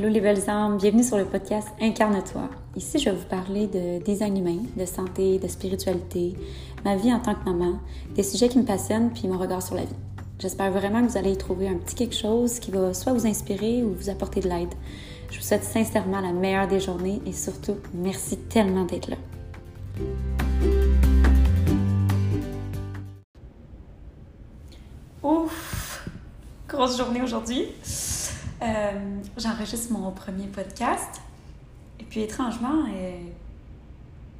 Allô les belles âmes, bienvenue sur le podcast Incarne-toi. Ici, je vais vous parler de design humain, de santé, de spiritualité, ma vie en tant que maman, des sujets qui me passionnent puis mon regard sur la vie. J'espère vraiment que vous allez y trouver un petit quelque chose qui va soit vous inspirer ou vous apporter de l'aide. Je vous souhaite sincèrement la meilleure des journées et surtout, merci tellement d'être là. Ouf! Grosse journée aujourd'hui. Euh, J'enregistre mon premier podcast. Et puis étrangement,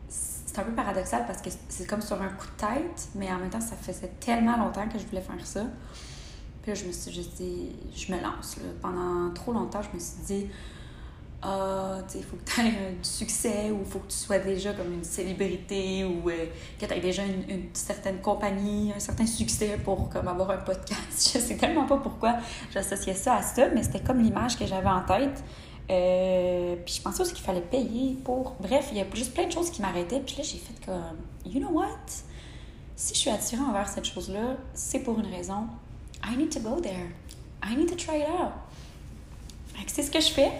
c'est un peu paradoxal parce que c'est comme sur un coup de tête, mais en même temps, ça faisait tellement longtemps que je voulais faire ça. Puis là, je me suis juste dit, je me lance. Pendant trop longtemps, je me suis dit, ah, tu sais, il faut que tu aies du succès ou il faut que tu sois déjà comme une célébrité ou euh, que tu aies déjà une, certaine compagnie, un certain succès pour comme avoir un podcast. Je sais tellement pas pourquoi j'associais ça à ça, mais c'était comme l'image que j'avais en tête. Euh, puis je pensais aussi qu'il fallait payer pour. Bref, il y a juste plein de choses qui m'arrêtaient. Puis là, j'ai fait comme, you know what? Si je suis attirée envers cette chose-là, c'est pour une raison. I need to go there. I need to try it out. C'est ce que je fais.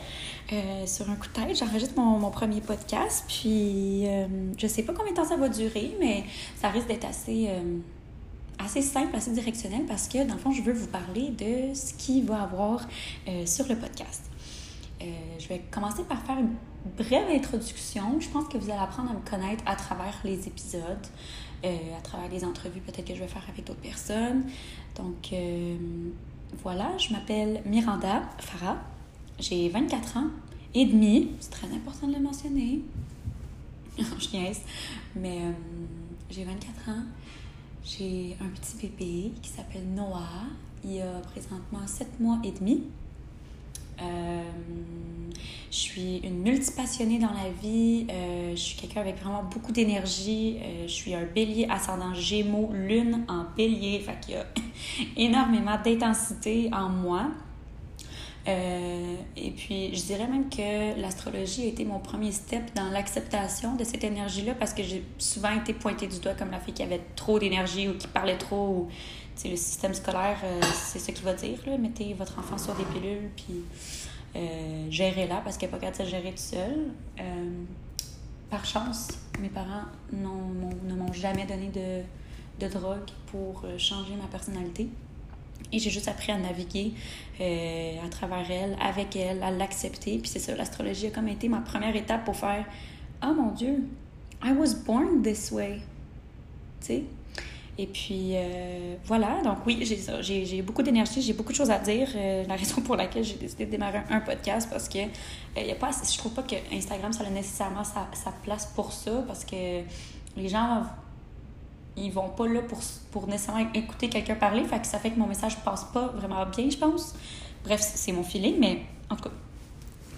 Euh, sur un coup de tête, j'enregistre mon, mon, premier podcast, puis euh, je sais pas combien de temps ça va durer, mais ça risque d'être assez, euh, assez simple, assez directionnel, parce que dans le fond, je veux vous parler de ce qu'il va avoir sur le podcast. je vais commencer par faire une brève introduction. Je pense que vous allez apprendre à me connaître à travers les épisodes, à travers les entrevues peut-être que je vais faire avec d'autres personnes. Donc voilà, je m'appelle Miranda Farah. J'ai 24 ans et demi. C'est très important de le mentionner. je niaise. Mais euh, j'ai 24 ans. J'ai un petit bébé qui s'appelle Noah. Il a présentement 7 mois et demi. Euh, je suis une multipassionnée dans la vie. Euh, je suis quelqu'un avec vraiment beaucoup d'énergie. je suis un bélier ascendant gémeaux, lune en bélier. Fait qu'il y a énormément d'intensité en moi. Euh, et puis, je dirais même que l'astrologie a été mon premier step dans l'acceptation de cette énergie-là parce que j'ai souvent été pointée du doigt comme la fille qui avait trop d'énergie ou qui parlait trop. Ou, le système scolaire, euh, c'est ce qu'il va dire. Là. Mettez votre enfant sur des pilules, puis euh, gérez-la parce qu'elle n'est pas capable de gérer tout seul. par chance, mes parents ne m'ont jamais donné de, de drogue pour changer ma personnalité. Et j'ai juste appris à naviguer euh, à travers elle, avec elle, à l'accepter. Puis c'est ça, l'astrologie a comme été ma première étape pour faire Oh mon Dieu, I was born this way. Tu sais? Et puis euh, voilà, donc oui, j'ai beaucoup d'énergie, j'ai beaucoup de choses à dire. Euh, la raison pour laquelle j'ai décidé de démarrer un podcast, parce que y a pas, je trouve pas que Instagram, ça a nécessairement sa, sa place pour ça, parce que les gens ils vont pas là pour, pour nécessairement écouter quelqu'un parler. Fait que ça fait que mon message passe pas vraiment bien, je pense. Bref, c'est mon feeling, mais en tout cas.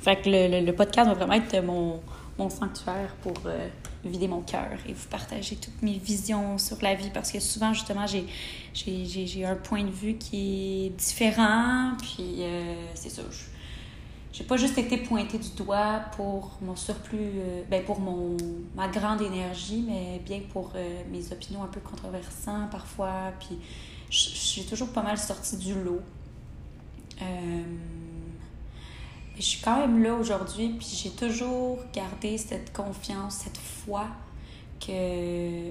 Fait que le, le, podcast va vraiment être mon, mon sanctuaire pour euh, vider mon cœur et vous partager toutes mes visions sur la vie parce que souvent, justement, j'ai un point de vue qui est différent. Puis, euh, c'est ça. J'ai pas juste été pointée du doigt pour mon surplus, euh, ben pour mon, ma grande énergie, mais bien pour euh, mes opinions un peu controversantes parfois. Puis j'ai toujours pas mal sorti du lot. Euh, je suis quand même là aujourd'hui, puis j'ai toujours gardé cette confiance, cette foi que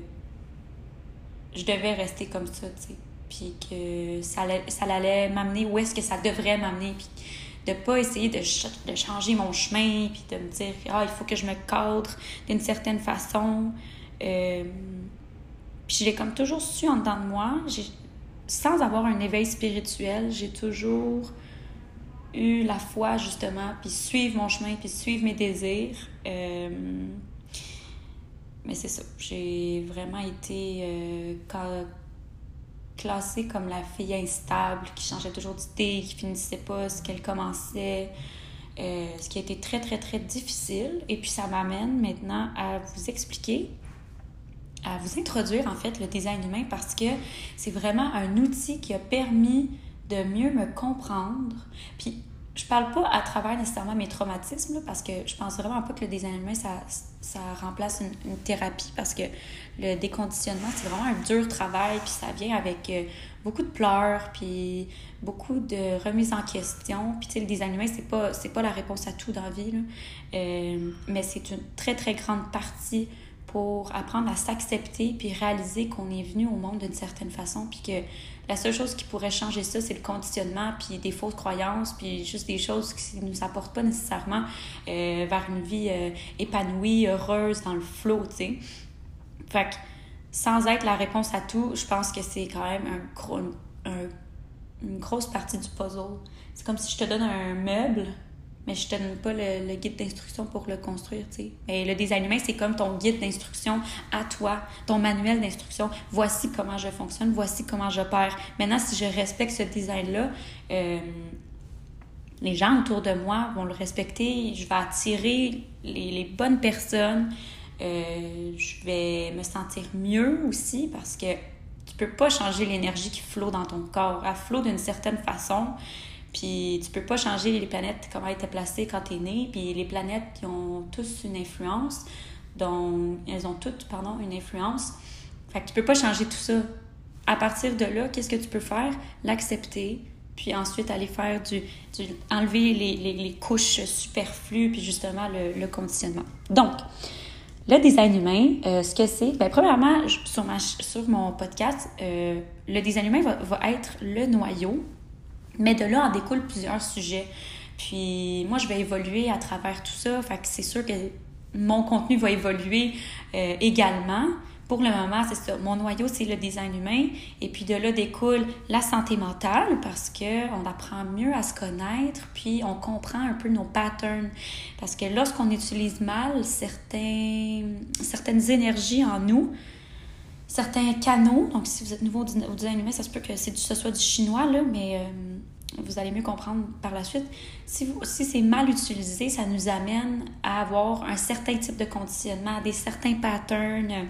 je devais rester comme ça, tu sais. Puis que ça allait, ça allait m'amener où est-ce que ça devrait m'amener. Puis de pas essayer de, changer mon chemin, puis de me dire, ah, il faut que je me cadre d'une certaine façon. Euh, puis je l'ai comme toujours su en dedans de moi. Sans avoir un éveil spirituel, j'ai toujours eu la foi, justement, puis suivre mon chemin, puis suivre mes désirs. Euh, mais c'est ça. J'ai vraiment été euh, classée comme la fille instable, qui changeait toujours d'idée, qui finissait pas ce qu'elle commençait. Euh, ce qui a été très, très, très difficile. Et puis, ça m'amène maintenant à vous expliquer, à vous introduire, en fait, le design humain parce que c'est vraiment un outil qui a permis de mieux me comprendre. Je parle pas à travers nécessairement mes traumatismes, parce que je pense vraiment pas que le design humain, ça, ça remplace une, thérapie, parce que le déconditionnement, c'est vraiment un dur travail, puis ça vient avec euh, beaucoup de pleurs, puis beaucoup de remises en question. Puis, tu sais, le design humain, c'est pas, pas la réponse à tout dans la vie, euh, mais c'est une très, très grande partie pour apprendre à s'accepter puis réaliser qu'on est venu au monde d'une certaine façon puis que la seule chose qui pourrait changer ça c'est le conditionnement puis des fausses croyances puis juste des choses qui ne nous apportent pas nécessairement euh, vers une vie euh, épanouie heureuse dans le flow tu sais. Fait que sans être la réponse à tout je pense que c'est quand même un, une grosse partie du puzzle. C'est comme si je te donne un meuble mais je te donne pas le, guide d'instruction pour le construire, tu sais. Mais le design humain, c'est comme ton guide d'instruction à toi, ton manuel d'instruction. Voici comment je fonctionne, voici comment j'opère. Maintenant, si je respecte ce design-là, euh, les gens autour de moi vont le respecter. Je vais attirer les, les bonnes personnes. Euh, je vais me sentir mieux aussi parce que tu peux pas changer l'énergie qui flotte dans ton corps. Elle flotte d'une certaine façon. Puis tu peux pas changer les planètes, comment elles étaient placées quand tu es né. Puis les planètes, ont tous une influence. Donc, elles ont toutes, pardon, une influence. Fait que tu peux pas changer tout ça. À partir de là, qu'est-ce que tu peux faire? L'accepter, puis ensuite aller faire du, du enlever les, les, les, couches superflues, puis justement le, le conditionnement. Donc, le design humain, euh, ce que c'est, bien, premièrement, sur, ma, sur mon podcast, euh, le design humain va, va être le noyau mais de là en découlent plusieurs sujets. Puis moi, je vais évoluer à travers tout ça. Fait que c'est sûr que mon contenu va évoluer euh, également. Pour le moment, c'est ça. Mon noyau, c'est le design humain. Et puis de là découle la santé mentale parce qu'on apprend mieux à se connaître, puis on comprend un peu nos patterns. Parce que lorsqu'on utilise mal certains, certaines énergies en nous, certains canaux, donc si vous êtes nouveau au design humain, ça se peut que ce soit du chinois, là, mais euh, vous allez mieux comprendre par la suite. Si, si c'est mal utilisé, ça nous amène à avoir un certain type de conditionnement, des certains patterns,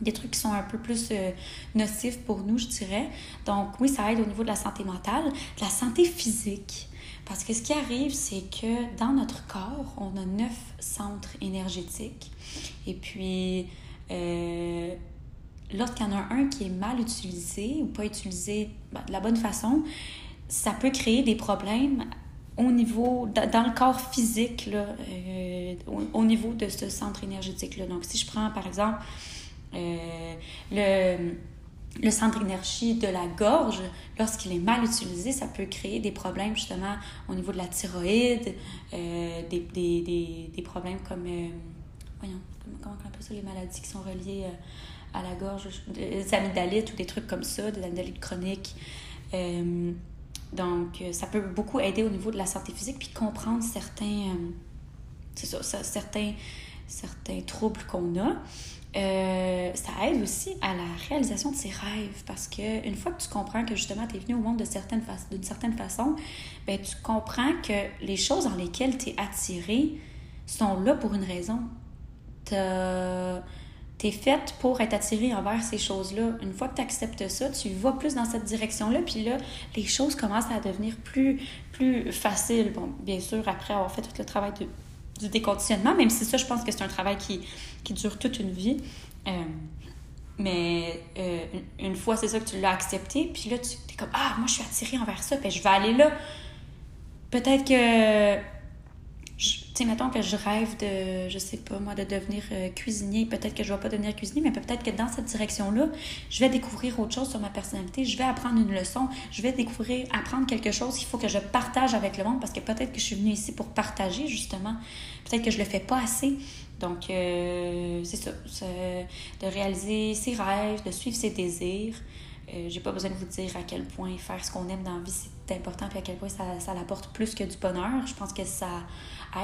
des trucs qui sont un peu plus euh, nocifs pour nous, je dirais. Donc oui, ça aide au niveau de la santé mentale, de la santé physique. Parce que ce qui arrive, c'est que dans notre corps, on a neuf centres énergétiques. Et puis, euh, lorsqu'il y en a un qui est mal utilisé ou pas utilisé ben, de la bonne façon, ça peut créer des problèmes au niveau, dans le corps physique, là, euh, au, niveau de ce centre énergétique-là. Donc, si je prends, par exemple, euh, le, le centre énergie de la gorge, lorsqu'il est mal utilisé, ça peut créer des problèmes, justement, au niveau de la thyroïde, euh, des, des, des, des, problèmes comme, voyons, comment on appelle ça, les maladies qui sont reliées à la gorge, des amygdalites ou des trucs comme ça, des amygdalites chroniques. Donc, euh, ça peut beaucoup aider au niveau de la santé physique, puis comprendre certains, euh, certains, certains troubles qu'on a. Euh, ça aide aussi à la réalisation de ses rêves parce que une fois que tu comprends que justement tu es venu au monde d'une certaine, façon, ben, tu comprends que les choses dans lesquelles tu es attiré sont là pour une raison. T'as tu es faite pour être attirée envers ces choses-là. Une fois que tu acceptes ça, tu vas plus dans cette direction-là, puis là, les choses commencent à devenir plus, plus faciles. Bon, bien sûr, après avoir fait tout le travail du déconditionnement, même si ça, je pense que c'est un travail qui, dure toute une vie. Euh, mais euh, une, fois, c'est ça que tu l'as accepté, puis là, tu es comme Ah, moi, je suis attirée envers ça, puis je vais aller là. Peut-être que sais, mettons que je rêve de, je sais pas moi, de devenir euh, cuisinier. Peut-être que je vais pas devenir cuisinier, mais peut-être que dans cette direction-là, je vais découvrir autre chose sur ma personnalité. Je vais apprendre une leçon. Je vais découvrir, apprendre quelque chose qu'il faut que je partage avec le monde parce que peut-être que je suis venue ici pour partager, justement. Peut-être que je le fais pas assez. Donc, euh, c'est ça. De réaliser ses rêves, de suivre ses désirs. Euh, j'ai pas besoin de vous dire à quel point faire ce qu'on aime dans la vie, c'est important, puis à quel point ça, ça l'apporte plus que du bonheur. Je pense que ça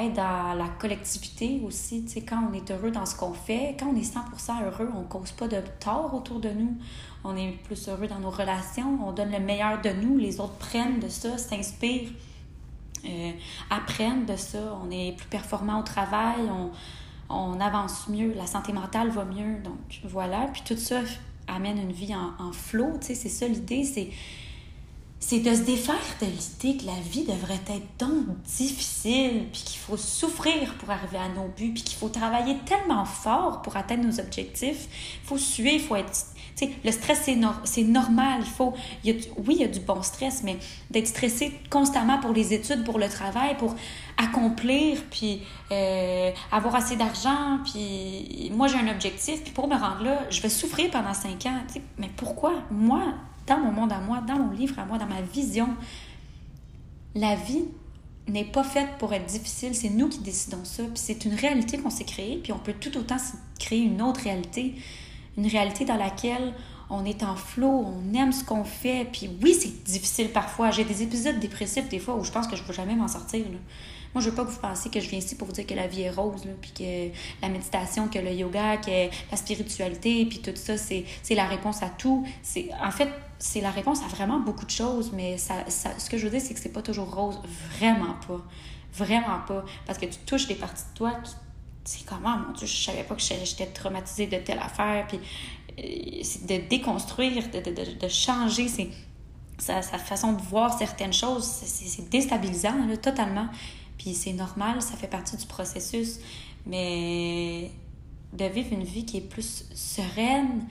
aide à la collectivité aussi. Tu sais, quand on est heureux dans ce qu'on fait, quand on est 100% heureux, on ne cause pas de tort autour de nous. On est plus heureux dans nos relations, on donne le meilleur de nous, les autres prennent de ça, s'inspirent, euh, apprennent de ça. On est plus performant au travail, on, on avance mieux, la santé mentale va mieux. Donc voilà, puis tout ça amène une vie en, flot, tu sais, c'est ça l'idée, c'est c'est de se défaire de l'idée que la vie devrait être donc difficile, puis qu'il faut souffrir pour arriver à nos buts, puis qu'il faut travailler tellement fort pour atteindre nos objectifs. Il faut suer, il faut être... Tu sais, le stress, c'est, c'est normal. Il faut... Il y a oui, il y a du bon stress, mais d'être stressé constamment pour les études, pour le travail, pour accomplir, puis euh, avoir assez d'argent, puis moi, j'ai un objectif, puis pour me rendre là, je vais souffrir pendant cinq ans. Tu sais, mais pourquoi? Moi, dans mon monde à moi, dans mon livre à moi, dans ma vision, la vie n'est pas faite pour être difficile, c'est nous qui décidons ça, puis c'est une réalité qu'on s'est créée, puis on peut tout autant créer une autre réalité, une réalité dans laquelle on est en flot, on aime ce qu'on fait, puis oui, c'est difficile parfois. J'ai des épisodes dépressifs des fois où je pense que je ne vais jamais m'en sortir. Moi, je veux pas que vous pensiez que je viens ici pour vous dire que la vie est rose, puis que la méditation, que le yoga, que la spiritualité, puis tout ça, c'est, la réponse à tout. C'est, en fait, c'est la réponse à vraiment beaucoup de choses, mais ça, ça, ce que je veux dire, c'est que c'est pas toujours rose. Vraiment pas. Vraiment pas. Parce que tu touches des parties de toi qui. C'est comment, mon Dieu, je savais pas que j'étais traumatisée de telle affaire, puis euh, c'est de déconstruire, de, de, de changer, sa, sa, façon de voir certaines choses, c'est déstabilisant, totalement. Puis c'est normal, ça fait partie du processus. Mais de vivre une vie qui est plus sereine,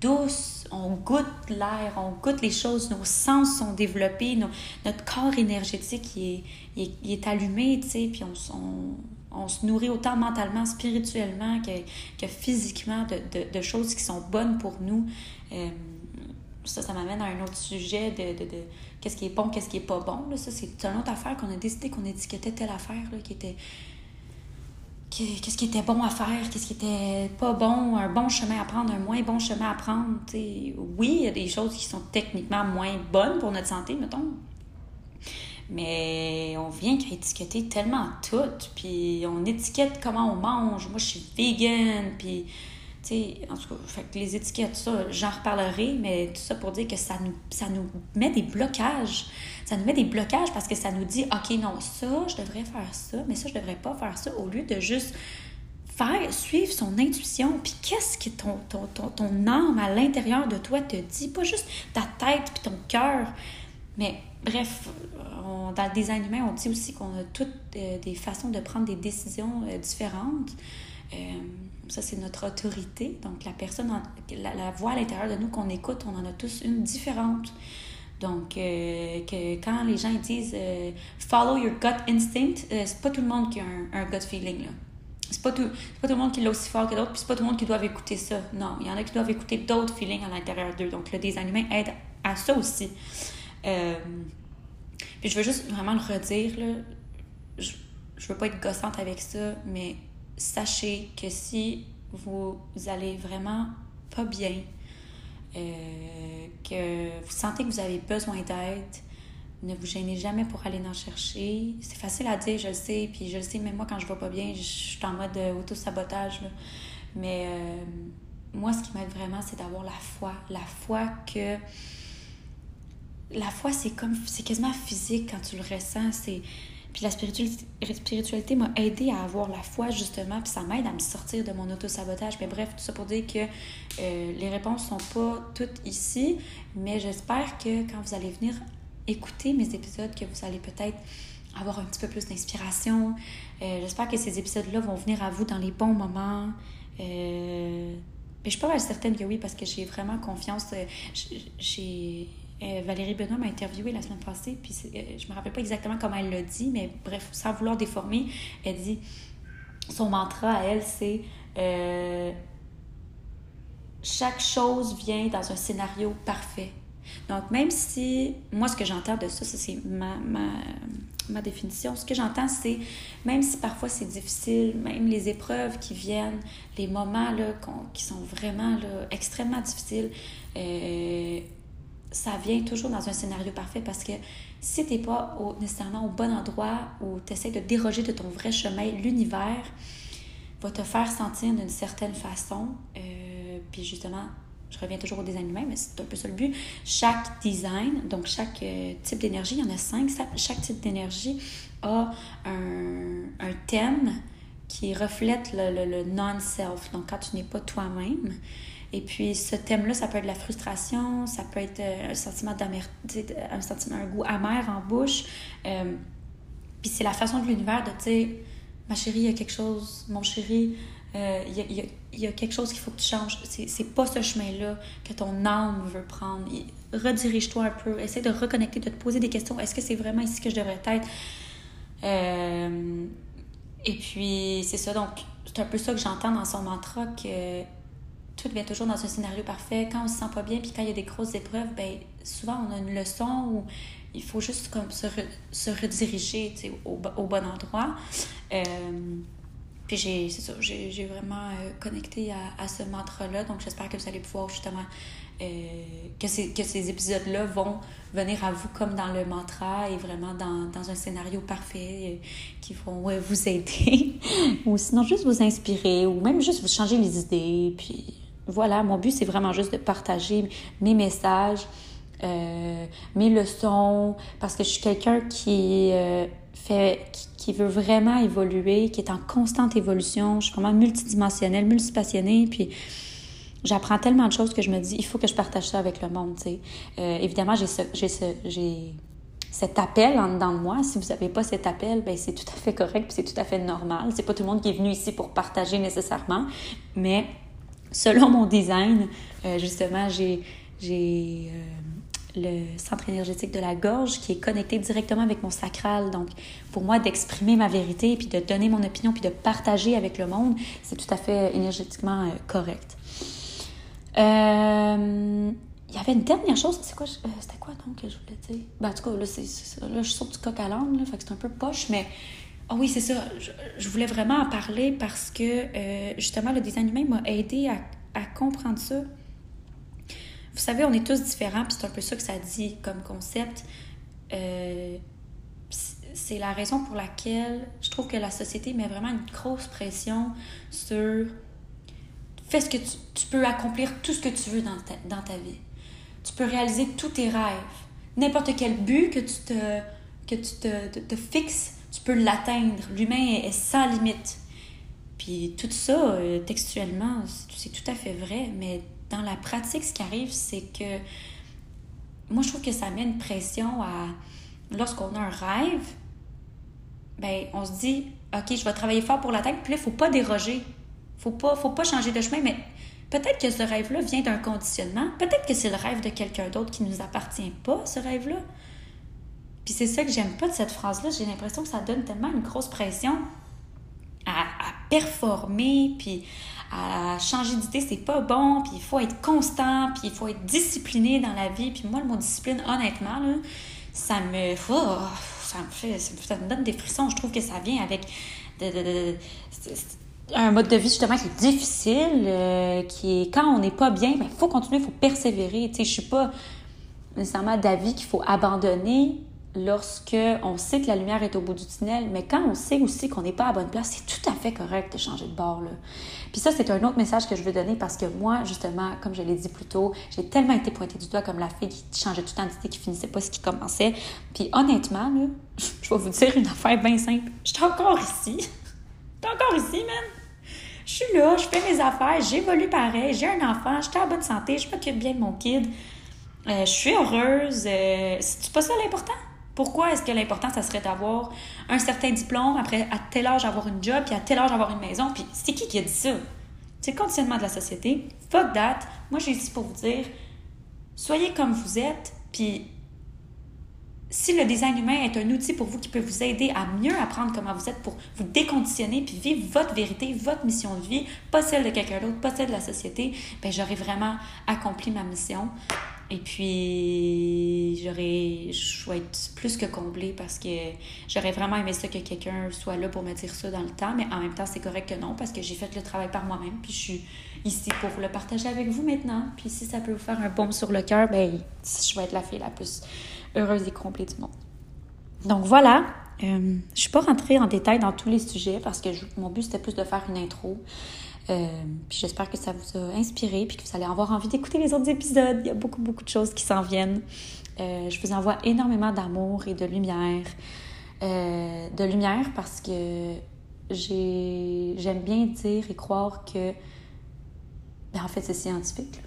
douce, on goûte l'air, on goûte les choses, nos sens sont développés, notre corps énergétique est, allumé, tu sais, puis on, se nourrit autant mentalement, spirituellement que, que physiquement de, de, choses qui sont bonnes pour nous. Euh, ça, ça m'amène à un autre sujet de, de, qu'est-ce qui est bon, qu'est-ce qui est pas bon. Là. Ça, c'est une autre affaire qu'on a décidé qu'on étiquetait telle affaire là, qui était. Qu'est-ce qui était bon à faire, qu'est-ce qui était pas bon, un bon chemin à prendre, un moins bon chemin à prendre. Oui, il y a des choses qui sont techniquement moins bonnes pour notre santé, mettons. Mais on vient qu'à étiqueter tellement tout, puis on étiquette comment on mange. Moi, je suis vegan, puis en tout cas, les étiquettes, ça, j'en reparlerai, mais tout ça pour dire que ça nous, ça nous met des blocages. Ça nous met des blocages parce que ça nous dit, OK, non, ça, je devrais faire ça, mais ça, je devrais pas faire ça, au lieu de juste faire, suivre son intuition. Puis qu'est-ce que ton, ton, ton, ton âme à l'intérieur de toi te dit, pas juste ta tête puis ton cœur. Mais bref, dans le design humain, on dit aussi qu'on a toutes euh, des façons de prendre des décisions euh, différentes. Euh, ça, c'est notre autorité. Donc, la personne, la, voix à l'intérieur de nous qu'on écoute, on en a tous une différente. Donc, euh, quand les gens disent euh, follow your gut instinct, euh, c'est pas tout le monde qui a un, gut feeling. Là. C'est pas, tout, pas tout le monde qui l'a aussi fort que d'autres, puis c'est pas tout le monde qui doit écouter ça. Non, il y en a qui doivent écouter d'autres feelings à l'intérieur d'eux. Donc, le design humain aide à ça aussi. puis je veux juste vraiment le redire, là. Je, je veux pas être gossante avec ça, mais sachez que si vous allez vraiment pas bien, euh, que vous sentez que vous avez besoin d'aide, ne vous gênez jamais pour aller en chercher. C'est facile à dire, je le sais, puis je le sais, même moi, quand je vais pas bien, je suis en mode euh, auto-sabotage. Mais euh, moi, ce qui m'aide vraiment, c'est d'avoir la foi. La foi que. La foi, c'est comme. C'est quasiment physique quand tu le ressens. C'est puis la spiritualité, m'a aidé à avoir la foi, justement, puis ça m'aide à me sortir de mon auto-sabotage. Mais bref, tout ça pour dire que euh, les réponses sont pas toutes ici, mais j'espère que quand vous allez venir écouter mes épisodes, que vous allez peut-être avoir un petit peu plus d'inspiration. Euh, j'espère que ces épisodes-là vont venir à vous dans les bons moments. Euh, mais je suis pas mal certaine que oui, parce que j'ai vraiment confiance. J'ai euh, Valérie Benoît m'a interviewé la semaine passée, puis euh, je me rappelle pas exactement comment elle l'a dit, mais bref, sans vouloir déformer, elle dit son mantra à elle, c'est euh, chaque chose vient dans un scénario parfait. Donc, même si, moi, ce que j'entends de ça, c'est ma, ma, ma, définition. Ce que j'entends, c'est, même si parfois c'est difficile, même les épreuves qui viennent, les moments là, qui sont vraiment là, extrêmement difficiles, euh, ça vient toujours dans un scénario parfait parce que si tu n'es pas nécessairement au bon endroit ou tu de déroger de ton vrai chemin, l'univers va te faire sentir d'une certaine façon. Euh, puis justement, je reviens toujours au design humain, mais c'est un peu ça le but. Chaque design, donc chaque euh, type d'énergie, il y en a cinq, chaque type d'énergie a un, un, thème qui reflète le, le non-self. Donc quand tu n'es pas toi-même, Et puis, ce thème-là, ça peut être de la frustration, ça peut être euh, un sentiment d'amertume, un sentiment, un goût amer en bouche. Euh, puis c'est la façon de l'univers de, tu sais, ma chérie, il y a quelque chose, mon chéri, euh, il, y a, y a, quelque chose qu'il faut que tu changes. C'est pas ce chemin-là que ton âme veut prendre. Redirige-toi un peu, essaie de reconnecter, de te poser des questions. Est-ce que c'est vraiment ici que je devrais être? Euh, et puis, c'est ça. Donc, c'est un peu ça que j'entends dans son mantra que tout vient toujours dans un scénario parfait. Quand on se sent pas bien, puis quand il y a des grosses épreuves, ben souvent on a une leçon où il faut juste comme se, se rediriger au, bon endroit. Euh, puis j'ai, c'est ça, j'ai, vraiment euh, connecté à, ce mantra-là. Donc j'espère que vous allez pouvoir justement euh, que, ces, que ces épisodes-là vont venir à vous comme dans le mantra et vraiment dans, dans un scénario parfait qui vont vous aider ou sinon juste vous inspirer ou même juste vous changer les idées. Puis voilà, mon but c'est vraiment juste de partager mes messages, euh, mes leçons parce que je suis quelqu'un qui euh, fait qui, qui, veut vraiment évoluer, qui est en constante évolution. Je suis vraiment multidimensionnelle, multipassionnée puis j'apprends tellement de choses que je me dis, il faut que je partage ça avec le monde, tu sais. Euh, évidemment, j'ai ce, cet appel en dedans de moi. Si vous n'avez pas cet appel, ben c'est tout à fait correct, puis c'est tout à fait normal. C'est pas tout le monde qui est venu ici pour partager nécessairement, mais selon mon design, euh, justement, j'ai, euh, le centre énergétique de la gorge qui est connecté directement avec mon sacral. Donc, pour moi, d'exprimer ma vérité, puis de donner mon opinion, puis de partager avec le monde, c'est tout à fait énergétiquement euh, correct. Euh, il y avait une dernière chose, c'est quoi, c'était quoi donc que je voulais dire? Ben, en tout cas, là, c'est, là je saute du coq à l'âne, fait que c'est un peu poche, mais ah oui, c'est ça, je, voulais vraiment en parler parce que euh, justement, le design humain m'a aidé à, comprendre ça. Vous savez, on est tous différents, puis c'est un peu ça que ça dit comme concept. Euh, c'est la raison pour laquelle je trouve que la société met vraiment une grosse pression sur Fais ce que tu, peux accomplir tout ce que tu veux dans ta, vie. Tu peux réaliser tous tes rêves. N'importe quel but que tu te, que tu te fixes, tu peux l'atteindre. L'humain est, sans limite. Puis tout ça, euh, textuellement, c'est tout à fait vrai, mais dans la pratique, ce qui arrive, c'est que moi, je trouve que ça met une pression à. Lorsqu'on a un rêve, ben, on se dit, OK, je vais travailler fort pour l'atteindre, puis là, il ne faut pas déroger. Faut pas, faut pas changer de chemin, mais peut-être que ce rêve-là vient d'un conditionnement. Peut-être que c'est le rêve de quelqu'un d'autre qui ne nous appartient pas, ce rêve-là. Puis c'est ça que j'aime pas de cette phrase-là. J'ai l'impression que ça donne tellement une grosse pression à, performer, puis à changer d'idée, c'est pas bon, puis il faut être constant, puis il faut être discipliné dans la vie. Puis moi, le mot discipline, honnêtement, là, ça me... Oh, ça me fait... Ça me donne des frissons. Je trouve que ça vient avec... Un mode de vie justement qui est difficile, euh, qui est quand on n'est pas bien, il ben, faut continuer, il faut persévérer. Je suis pas nécessairement d'avis qu'il faut abandonner lorsque on sait que la lumière est au bout du tunnel, mais quand on sait aussi qu'on n'est pas à bonne place, c'est tout à fait correct de changer de bord. Là. Puis ça, c'est un autre message que je veux donner parce que moi, justement, comme je l'ai dit plus tôt, j'ai tellement été pointée du doigt comme la fille qui changeait tout le temps d'idée, qui finissait pas ce qui commençait. Puis honnêtement, là, je vais vous dire une affaire bien simple. Je suis encore ici. Je suis encore ici, même je suis là, je fais mes affaires, j'évolue pareil, j'ai un enfant, je suis en bonne santé, je m'occupe bien de mon kid, euh, je suis heureuse. Euh, c'est pas ça l'important? Pourquoi est-ce que l'important, ça serait d'avoir un certain diplôme, après à tel âge avoir une job, puis à tel âge avoir une maison? Puis c'est qui qui a dit ça? C'est le conditionnement de la société. Fuck that. Moi, j'ai ici pour vous dire, soyez comme vous êtes, puis si le design humain est un outil pour vous qui peut vous aider à mieux apprendre comment vous êtes pour vous déconditionner puis vivre votre vérité, votre mission de vie, pas celle de quelqu'un d'autre, pas celle de la société, ben j'aurais vraiment accompli ma mission. Et puis, j'aurais, je vais être plus que comblée parce que j'aurais vraiment aimé ça que quelqu'un soit là pour me dire ça dans le temps, mais en même temps, c'est correct que non parce que j'ai fait le travail par moi-même, puis je suis ici pour le partager avec vous maintenant. Puis si ça peut vous faire un baume sur le cœur, ben, je vais être la fille la plus heureuse et complète du monde. Donc voilà, euh, je suis pas rentrée en détail dans tous les sujets parce que je, mon but c'était plus de faire une intro. Euh, puis j'espère que ça vous a inspiré puis que vous allez avoir envie d'écouter les autres épisodes. Il y a beaucoup, beaucoup de choses qui s'en viennent. Euh, je vous envoie énormément d'amour et de lumière. Euh, de lumière parce que j'aime bien dire et croire que, ben, en fait, c'est scientifique.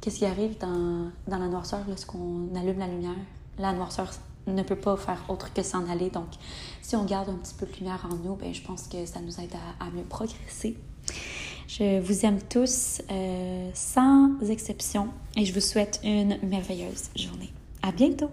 Qu'est-ce qui arrive dans, dans la noirceur lorsqu'on allume la lumière? La noirceur ne peut pas faire autre que s'en aller. Donc, si on garde un petit peu de lumière en nous, ben, je pense que ça nous aide à mieux progresser. Je vous aime tous euh, sans exception et je vous souhaite une merveilleuse journée. À bientôt!